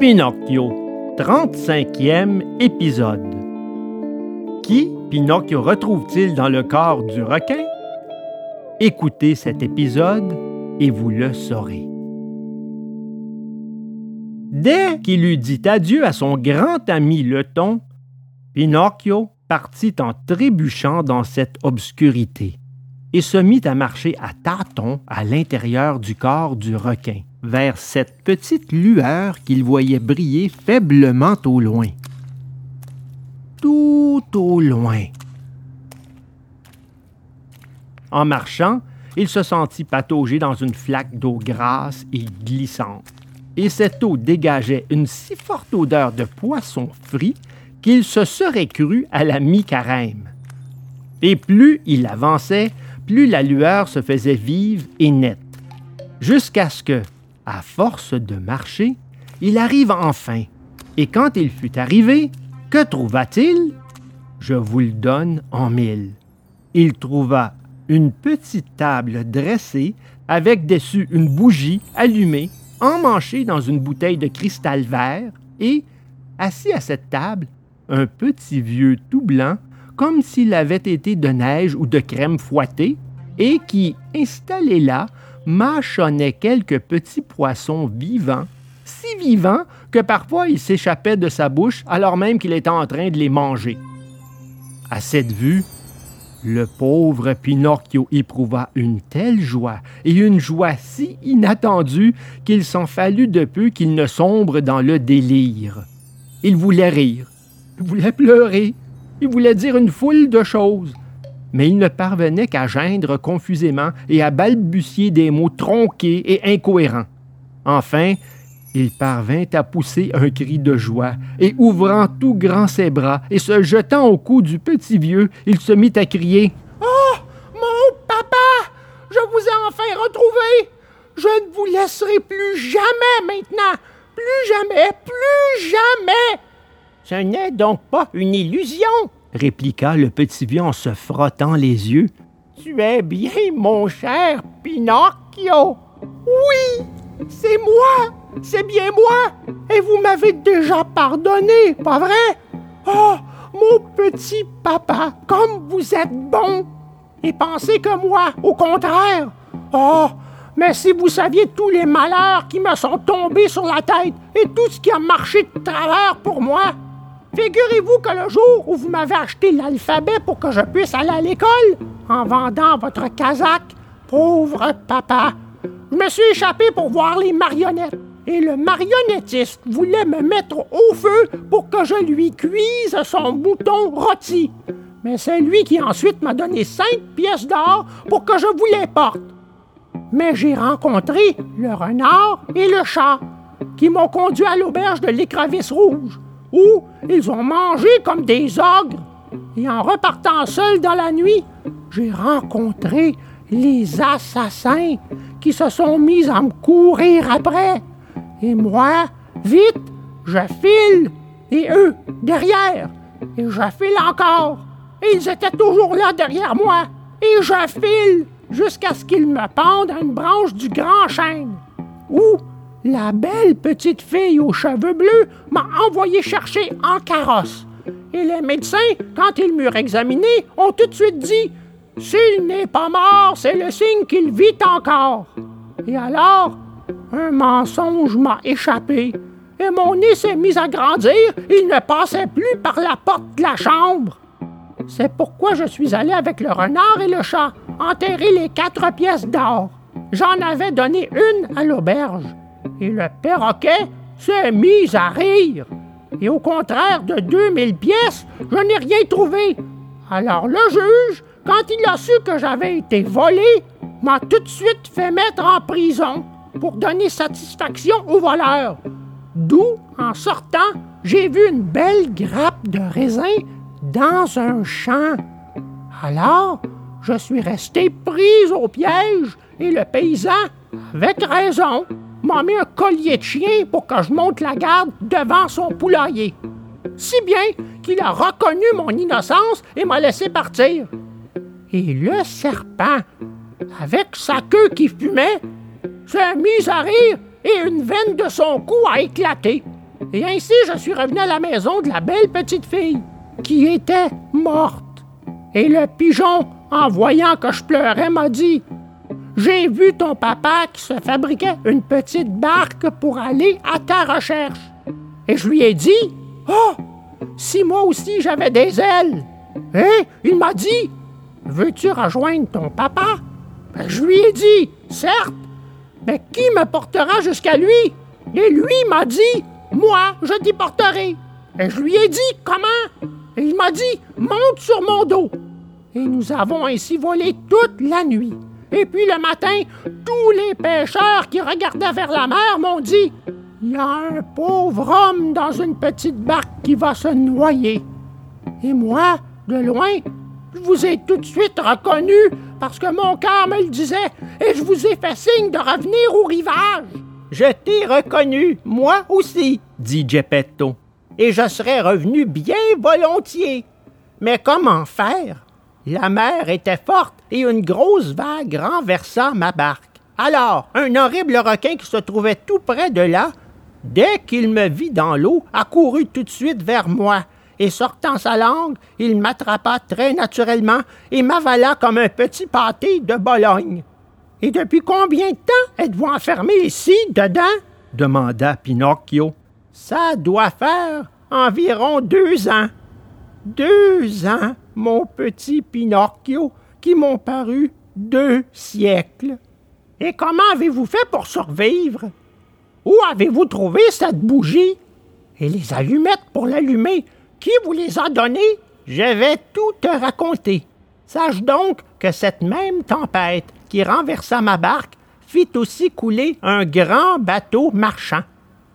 Pinocchio, 35e épisode. Qui Pinocchio retrouve-t-il dans le corps du requin? Écoutez cet épisode et vous le saurez. Dès qu'il eut dit adieu à son grand ami le thon, Pinocchio partit en trébuchant dans cette obscurité et se mit à marcher à tâtons à l'intérieur du corps du requin vers cette petite lueur qu'il voyait briller faiblement au loin. Tout au loin. En marchant, il se sentit patauger dans une flaque d'eau grasse et glissante. Et cette eau dégageait une si forte odeur de poisson frit qu'il se serait cru à la mi-carême. Et plus il avançait, plus la lueur se faisait vive et nette, jusqu'à ce que, à force de marcher, il arrive enfin. Et quand il fut arrivé, que trouva-t-il? Je vous le donne en mille. Il trouva une petite table dressée avec dessus une bougie allumée, emmanchée dans une bouteille de cristal vert, et, assis à cette table, un petit vieux tout blanc, comme s'il avait été de neige ou de crème fouettée, et qui, installé là, mâchonnait quelques petits poissons vivants, si vivants que parfois ils s'échappaient de sa bouche alors même qu'il était en train de les manger. À cette vue, le pauvre Pinocchio éprouva une telle joie, et une joie si inattendue qu'il s'en fallut de peu qu'il ne sombre dans le délire. Il voulait rire, il voulait pleurer, il voulait dire une foule de choses, mais il ne parvenait qu'à geindre confusément et à balbutier des mots tronqués et incohérents. Enfin, il parvint à pousser un cri de joie, et ouvrant tout grand ses bras et se jetant au cou du petit vieux, il se mit à crier Oh, mon papa, je vous ai enfin retrouvé. Je ne vous laisserai plus jamais maintenant, plus jamais, plus jamais. Ce n'est donc pas une illusion, répliqua le petit vieux en se frottant les yeux. Tu es bien mon cher Pinocchio. Oui, c'est moi, c'est bien moi, et vous m'avez déjà pardonné, pas vrai? Oh, mon petit papa, comme vous êtes bon! Et pensez que moi, au contraire. Oh, mais si vous saviez tous les malheurs qui me sont tombés sur la tête et tout ce qui a marché de travers pour moi, Figurez-vous que le jour où vous m'avez acheté l'alphabet pour que je puisse aller à l'école, en vendant votre casaque, pauvre papa, je me suis échappé pour voir les marionnettes. Et le marionnettiste voulait me mettre au feu pour que je lui cuise son bouton rôti. Mais c'est lui qui ensuite m'a donné cinq pièces d'or pour que je vous les porte. Mais j'ai rencontré le renard et le chat qui m'ont conduit à l'auberge de l'écrevisse rouge où ils ont mangé comme des ogres. Et en repartant seul dans la nuit, j'ai rencontré les assassins qui se sont mis à me courir après. Et moi, vite, je file, et eux, derrière. Et je file encore. Et ils étaient toujours là derrière moi. Et je file jusqu'à ce qu'ils me pendent à une branche du grand chêne. Où la belle petite fille aux cheveux bleus m'a envoyé chercher en carrosse. Et les médecins, quand ils m'eurent examiné, ont tout de suite dit S'il n'est pas mort, c'est le signe qu'il vit encore. Et alors, un mensonge m'a échappé, et mon nez s'est mis à grandir, il ne passait plus par la porte de la chambre. C'est pourquoi je suis allé avec le renard et le chat enterrer les quatre pièces d'or. J'en avais donné une à l'auberge et le perroquet s'est mis à rire. Et au contraire de 2000 pièces, je n'ai rien trouvé. Alors le juge, quand il a su que j'avais été volé, m'a tout de suite fait mettre en prison pour donner satisfaction au voleur. D'où, en sortant, j'ai vu une belle grappe de raisin dans un champ. Alors, je suis resté prise au piège et le paysan, avec raison, m'a mis un collier de chien pour que je monte la garde devant son poulailler. Si bien qu'il a reconnu mon innocence et m'a laissé partir. Et le serpent, avec sa queue qui fumait, s'est mis à rire et une veine de son cou a éclaté. Et ainsi, je suis revenu à la maison de la belle petite fille, qui était morte. Et le pigeon, en voyant que je pleurais, m'a dit J'ai vu ton papa qui se fabriquait une petite barque pour aller à ta recherche. Et je lui ai dit Oh, si moi aussi j'avais des ailes. Et il m'a dit Veux-tu rejoindre ton papa ben, Je lui ai dit Certes. Mais qui me portera jusqu'à lui Et lui m'a dit Moi, je t'y porterai. Et je lui ai dit Comment Et il m'a dit Monte sur mon dos. Et nous avons ainsi volé toute la nuit. Et puis le matin, tous les pêcheurs qui regardaient vers la mer m'ont dit Il y a un pauvre homme dans une petite barque qui va se noyer. Et moi, de loin, je vous ai tout de suite reconnu parce que mon cœur me le disait et je vous ai fait signe de revenir au rivage. Je t'ai reconnu, moi aussi, dit Geppetto, et je serais revenu bien volontiers. Mais comment faire? La mer était forte et une grosse vague renversa ma barque. Alors, un horrible requin qui se trouvait tout près de là, dès qu'il me vit dans l'eau, accourut tout de suite vers moi et sortant sa langue, il m'attrapa très naturellement et m'avala comme un petit pâté de Bologne. Et depuis combien de temps êtes-vous enfermé ici, dedans? demanda Pinocchio. Ça doit faire environ deux ans. Deux ans, mon petit Pinocchio, qui m'ont paru deux siècles. Et comment avez-vous fait pour survivre? Où avez-vous trouvé cette bougie? Et les allumettes pour l'allumer, qui vous les a donnés? Je vais tout te raconter. Sache donc que cette même tempête qui renversa ma barque fit aussi couler un grand bateau marchand.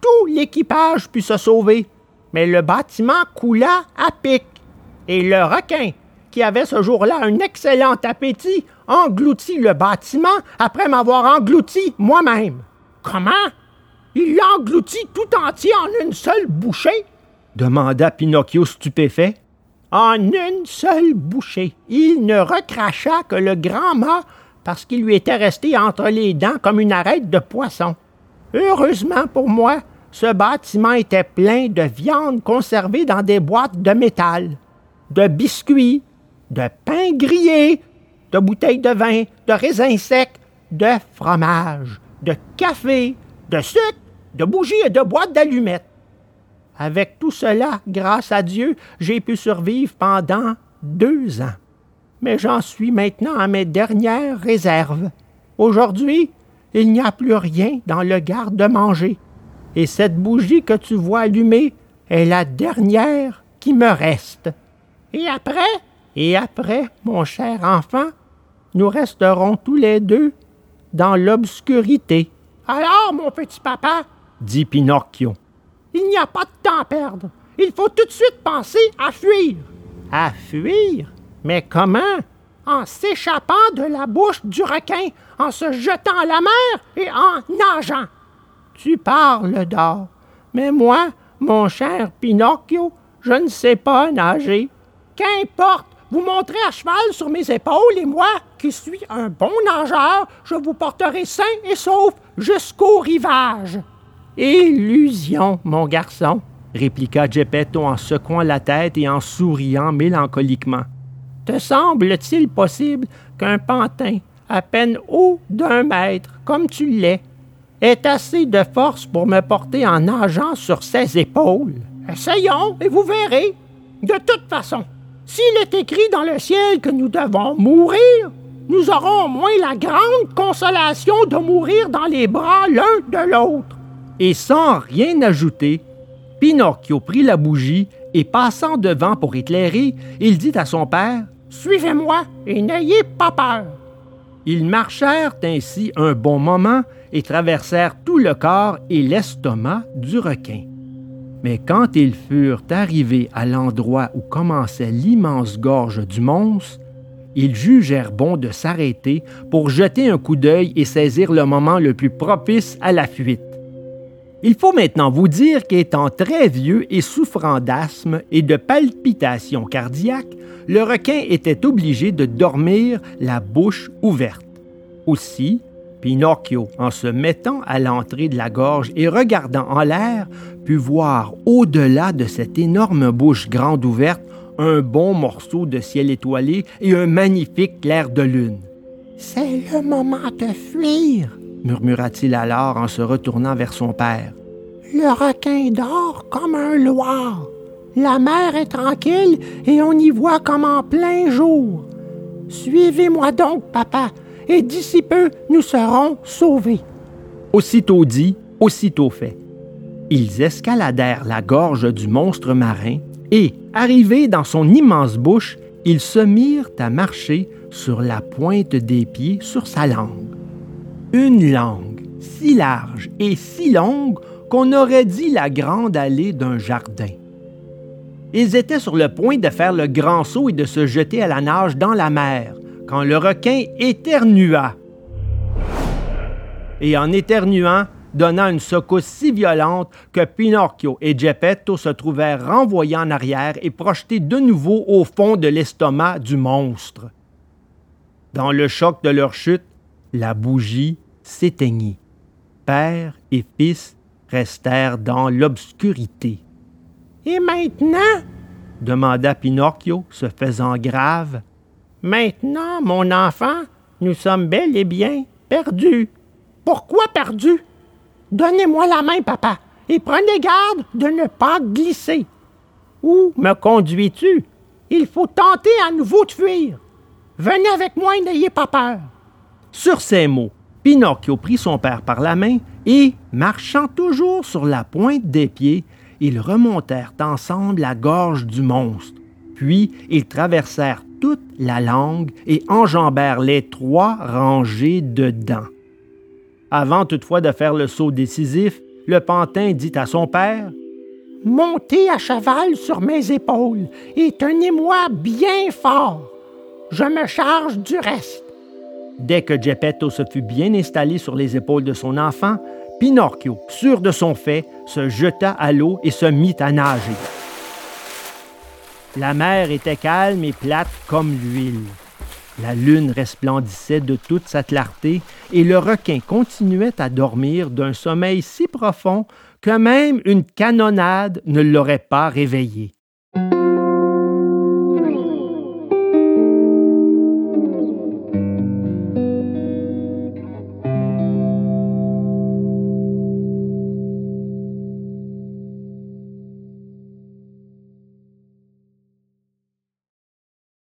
Tout l'équipage put se sauver, mais le bâtiment coula à pic. Et le requin, qui avait ce jour-là un excellent appétit, engloutit le bâtiment après m'avoir englouti moi-même. Comment? Il l'engloutit tout entier en une seule bouchée? demanda Pinocchio stupéfait. En une seule bouchée, il ne recracha que le grand mât parce qu'il lui était resté entre les dents comme une arête de poisson. Heureusement pour moi, ce bâtiment était plein de viande conservée dans des boîtes de métal, de biscuits, de pain grillé, de bouteilles de vin, de raisins secs, de fromage, de café, de sucre, de bougies et de boîtes d'allumettes. Avec tout cela, grâce à Dieu, j'ai pu survivre pendant deux ans. Mais j'en suis maintenant à mes dernières réserves. Aujourd'hui, il n'y a plus rien dans le garde-manger. Et cette bougie que tu vois allumée est la dernière qui me reste. Et après? Et après, mon cher enfant, nous resterons tous les deux dans l'obscurité. Alors, mon petit papa, dit Pinocchio, il n'y a pas de temps à perdre. Il faut tout de suite penser à fuir. À fuir? Mais comment? En s'échappant de la bouche du requin, en se jetant à la mer et en nageant. Tu parles d'or. Mais moi, mon cher Pinocchio, je ne sais pas nager. Qu'importe, vous montrez à cheval sur mes épaules et moi, qui suis un bon nageur, je vous porterai sain et sauf jusqu'au rivage. Illusion, mon garçon, répliqua Geppetto en secouant la tête et en souriant mélancoliquement. Te semble-t-il possible qu'un pantin, à peine haut d'un mètre, comme tu l'es, ait assez de force pour me porter en nageant sur ses épaules? Essayons et vous verrez. De toute façon, s'il est écrit dans le ciel que nous devons mourir, nous aurons au moins la grande consolation de mourir dans les bras l'un de l'autre. Et sans rien ajouter, Pinocchio prit la bougie et passant devant pour éclairer, il dit à son père Suivez-moi et n'ayez pas peur. Ils marchèrent ainsi un bon moment et traversèrent tout le corps et l'estomac du requin. Mais quand ils furent arrivés à l'endroit où commençait l'immense gorge du monstre, ils jugèrent bon de s'arrêter pour jeter un coup d'œil et saisir le moment le plus propice à la fuite. Il faut maintenant vous dire qu'étant très vieux et souffrant d'asthme et de palpitations cardiaques, le requin était obligé de dormir la bouche ouverte. Aussi, Pinocchio, en se mettant à l'entrée de la gorge et regardant en l'air, put voir au-delà de cette énorme bouche grande ouverte un bon morceau de ciel étoilé et un magnifique clair de lune. C'est le moment de fuir, murmura-t-il alors en se retournant vers son père. Le requin dort comme un loir. La mer est tranquille et on y voit comme en plein jour. Suivez-moi donc, papa, et d'ici peu, nous serons sauvés. Aussitôt dit, aussitôt fait. Ils escaladèrent la gorge du monstre marin et, arrivés dans son immense bouche, ils se mirent à marcher sur la pointe des pieds sur sa langue. Une langue si large et si longue qu'on aurait dit la grande allée d'un jardin. Ils étaient sur le point de faire le grand saut et de se jeter à la nage dans la mer, le requin éternua. Et en éternuant, donna une secousse si violente que Pinocchio et Geppetto se trouvèrent renvoyés en arrière et projetés de nouveau au fond de l'estomac du monstre. Dans le choc de leur chute, la bougie s'éteignit. Père et fils restèrent dans l'obscurité. Et maintenant demanda Pinocchio, se faisant grave. Maintenant, mon enfant, nous sommes bel et bien perdus. Pourquoi perdus? Donnez-moi la main, papa, et prenez garde de ne pas glisser. Où me conduis-tu? Il faut tenter à nouveau de fuir. Venez avec moi et n'ayez pas peur. Sur ces mots, Pinocchio prit son père par la main et, marchant toujours sur la pointe des pieds, ils remontèrent ensemble la gorge du monstre. Puis ils traversèrent toute la langue et enjambèrent les trois rangées de dents. Avant toutefois de faire le saut décisif, le pantin dit à son père Montez à cheval sur mes épaules et tenez-moi bien fort. Je me charge du reste. Dès que Geppetto se fut bien installé sur les épaules de son enfant, Pinocchio, sûr de son fait, se jeta à l'eau et se mit à nager. La mer était calme et plate comme l'huile. La lune resplendissait de toute sa clarté et le requin continuait à dormir d'un sommeil si profond que même une canonnade ne l'aurait pas réveillé.